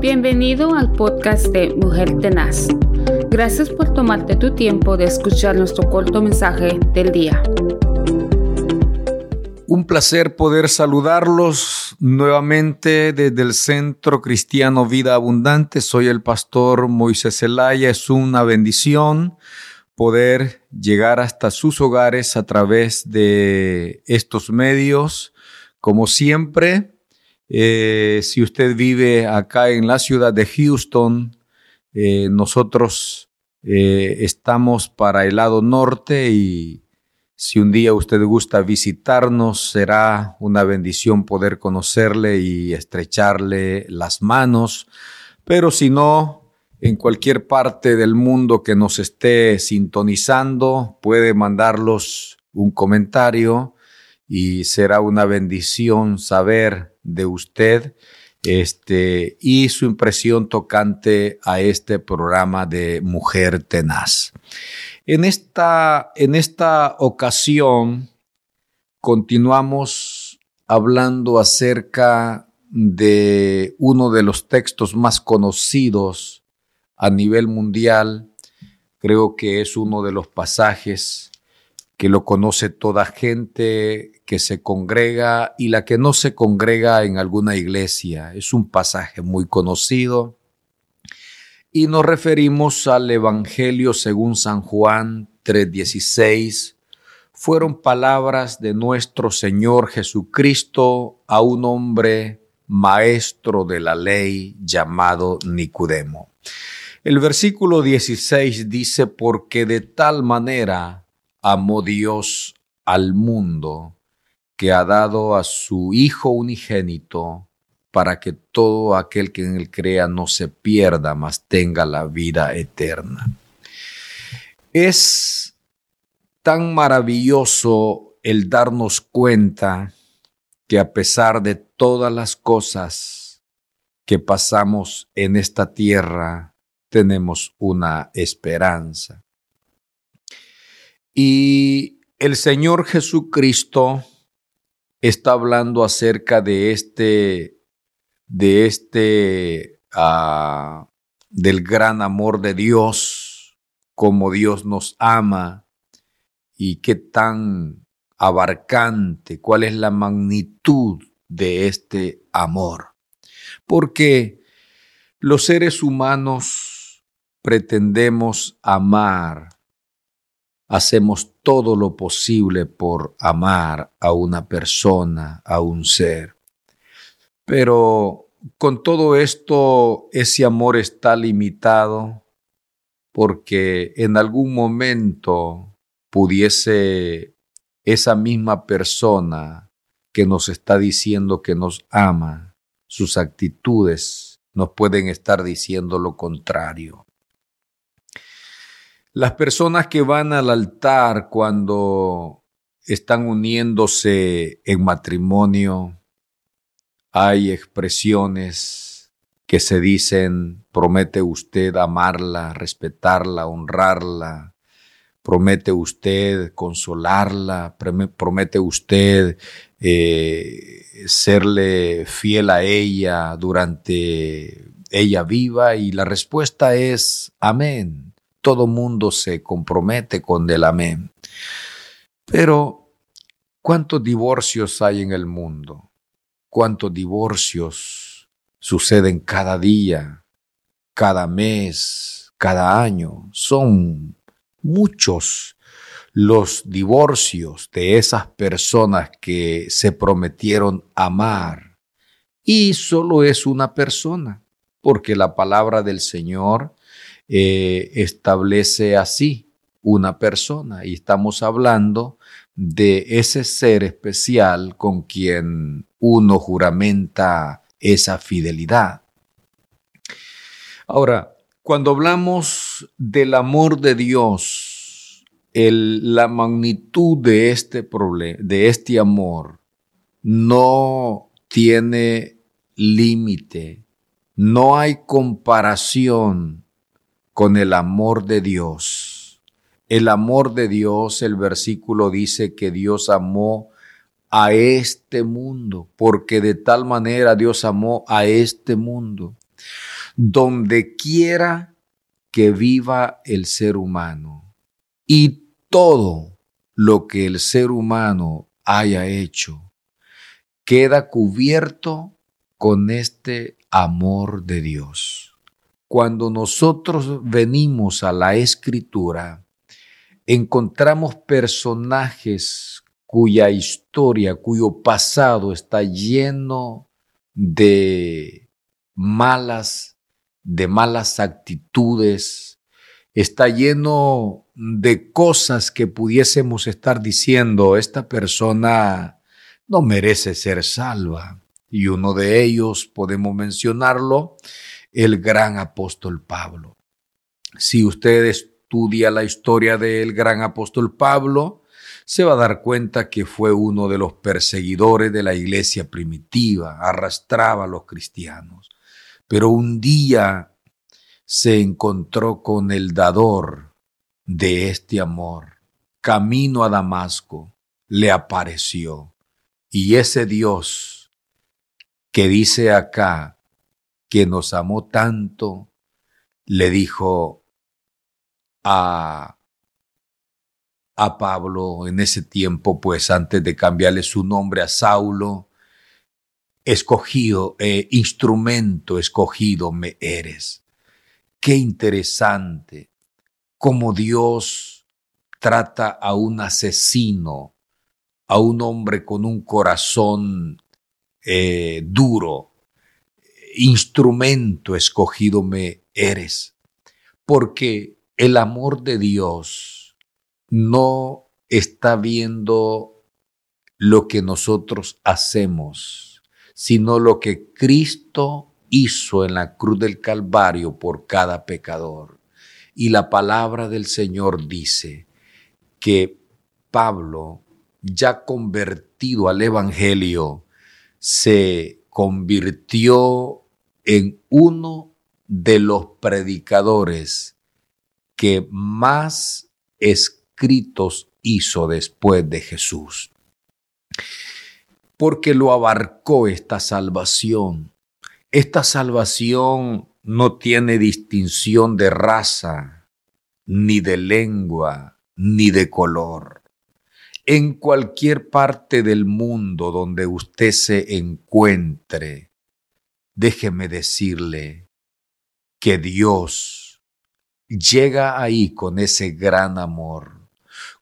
Bienvenido al podcast de Mujer Tenaz. Gracias por tomarte tu tiempo de escuchar nuestro corto mensaje del día. Un placer poder saludarlos nuevamente desde el Centro Cristiano Vida Abundante. Soy el pastor Moisés Zelaya. Es una bendición poder llegar hasta sus hogares a través de estos medios. Como siempre, eh, si usted vive acá en la ciudad de Houston, eh, nosotros eh, estamos para el lado norte y si un día usted gusta visitarnos, será una bendición poder conocerle y estrecharle las manos. Pero si no, en cualquier parte del mundo que nos esté sintonizando, puede mandarlos un comentario y será una bendición saber de usted este, y su impresión tocante a este programa de Mujer Tenaz. En esta, en esta ocasión continuamos hablando acerca de uno de los textos más conocidos a nivel mundial. Creo que es uno de los pasajes que lo conoce toda gente que se congrega y la que no se congrega en alguna iglesia. Es un pasaje muy conocido. Y nos referimos al Evangelio según San Juan 3:16. Fueron palabras de nuestro Señor Jesucristo a un hombre maestro de la ley llamado Nicodemo. El versículo 16 dice, porque de tal manera amó Dios al mundo que ha dado a su Hijo unigénito para que todo aquel que en él crea no se pierda, mas tenga la vida eterna. Es tan maravilloso el darnos cuenta que a pesar de todas las cosas que pasamos en esta tierra, tenemos una esperanza. Y el Señor Jesucristo está hablando acerca de este, de este, uh, del gran amor de Dios, como Dios nos ama y qué tan abarcante, cuál es la magnitud de este amor. Porque los seres humanos pretendemos amar hacemos todo lo posible por amar a una persona, a un ser. Pero con todo esto, ese amor está limitado porque en algún momento pudiese esa misma persona que nos está diciendo que nos ama, sus actitudes nos pueden estar diciendo lo contrario. Las personas que van al altar cuando están uniéndose en matrimonio, hay expresiones que se dicen, promete usted amarla, respetarla, honrarla, promete usted consolarla, promete usted eh, serle fiel a ella durante ella viva y la respuesta es amén todo mundo se compromete con el amén. Pero, ¿cuántos divorcios hay en el mundo? ¿Cuántos divorcios suceden cada día, cada mes, cada año? Son muchos los divorcios de esas personas que se prometieron amar. Y solo es una persona, porque la palabra del Señor eh, establece así una persona y estamos hablando de ese ser especial con quien uno juramenta esa fidelidad. Ahora, cuando hablamos del amor de Dios, la magnitud de este de este amor, no tiene límite, no hay comparación con el amor de Dios. El amor de Dios, el versículo dice que Dios amó a este mundo, porque de tal manera Dios amó a este mundo. donde quiera que viva el ser humano y todo lo que el ser humano haya hecho queda cubierto con este amor de Dios. Cuando nosotros venimos a la escritura, encontramos personajes cuya historia, cuyo pasado está lleno de malas, de malas actitudes, está lleno de cosas que pudiésemos estar diciendo, esta persona no merece ser salva. Y uno de ellos, podemos mencionarlo, el gran apóstol Pablo. Si usted estudia la historia del gran apóstol Pablo, se va a dar cuenta que fue uno de los perseguidores de la iglesia primitiva, arrastraba a los cristianos. Pero un día se encontró con el dador de este amor. Camino a Damasco le apareció. Y ese Dios que dice acá que nos amó tanto, le dijo a a Pablo en ese tiempo, pues antes de cambiarle su nombre a Saulo, escogido, eh, instrumento escogido me eres. Qué interesante cómo Dios trata a un asesino, a un hombre con un corazón eh, duro. Instrumento escogido me eres. Porque el amor de Dios no está viendo lo que nosotros hacemos, sino lo que Cristo hizo en la cruz del Calvario por cada pecador. Y la palabra del Señor dice que Pablo, ya convertido al Evangelio, se convirtió en uno de los predicadores que más es escritos hizo después de Jesús. Porque lo abarcó esta salvación. Esta salvación no tiene distinción de raza, ni de lengua, ni de color. En cualquier parte del mundo donde usted se encuentre, déjeme decirle que Dios llega ahí con ese gran amor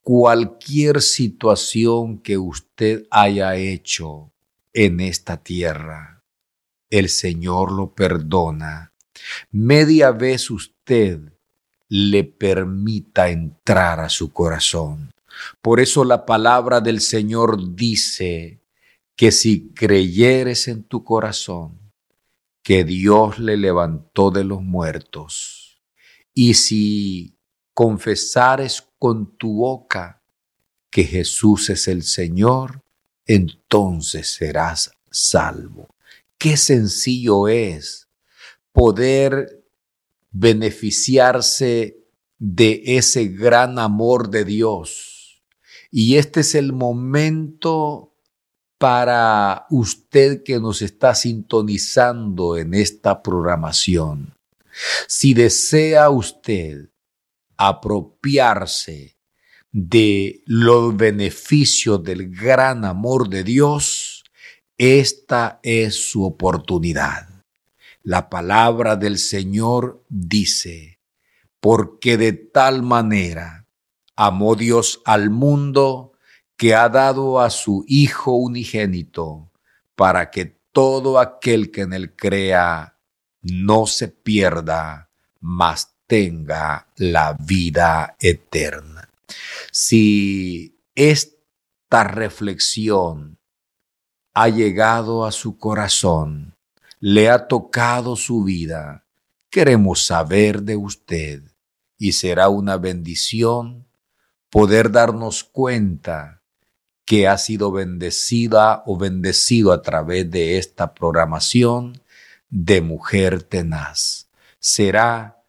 cualquier situación que usted haya hecho en esta tierra, el Señor lo perdona. Media vez usted le permita entrar a su corazón. Por eso la palabra del Señor dice que si creyeres en tu corazón que Dios le levantó de los muertos, y si confesares con tu boca que Jesús es el Señor, entonces serás salvo. Qué sencillo es poder beneficiarse de ese gran amor de Dios. Y este es el momento para usted que nos está sintonizando en esta programación. Si desea usted apropiarse de los beneficios del gran amor de Dios, esta es su oportunidad. La palabra del Señor dice, porque de tal manera amó Dios al mundo que ha dado a su Hijo unigénito, para que todo aquel que en él crea no se pierda, mas tenga la vida eterna. Si esta reflexión ha llegado a su corazón, le ha tocado su vida, queremos saber de usted y será una bendición poder darnos cuenta que ha sido bendecida o bendecido a través de esta programación de Mujer Tenaz. Será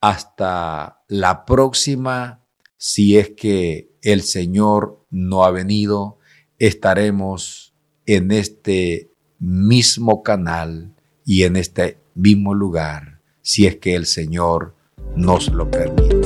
hasta la próxima, si es que el Señor no ha venido, estaremos en este mismo canal y en este mismo lugar si es que el Señor nos lo permite.